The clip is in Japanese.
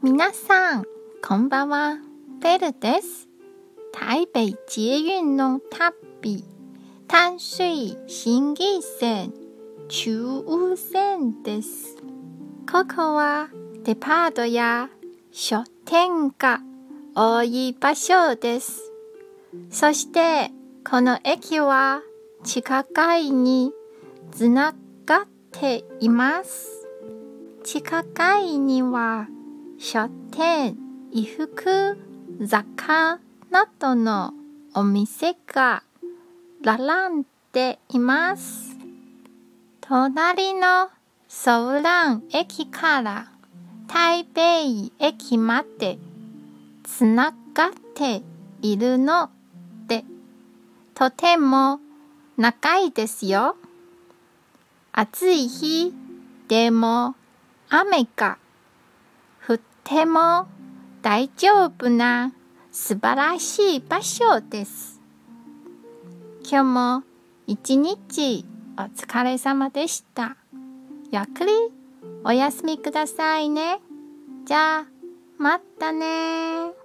皆さん、こんばんは。ベルです。台北捷運の旅、淡水新義線、中央線です。ここはデパートや書店が多い場所です。そして、この駅は地下街につながっています。地下街には書店、衣服、雑貨などのお店が並んでいます。隣のソウラン駅から台北駅までつながっているので、とても長いですよ。暑い日でも雨がても大丈夫な素晴らしい場所です。今日も一日お疲れ様でした。ゆっくりお休みくださいね。じゃあ、またね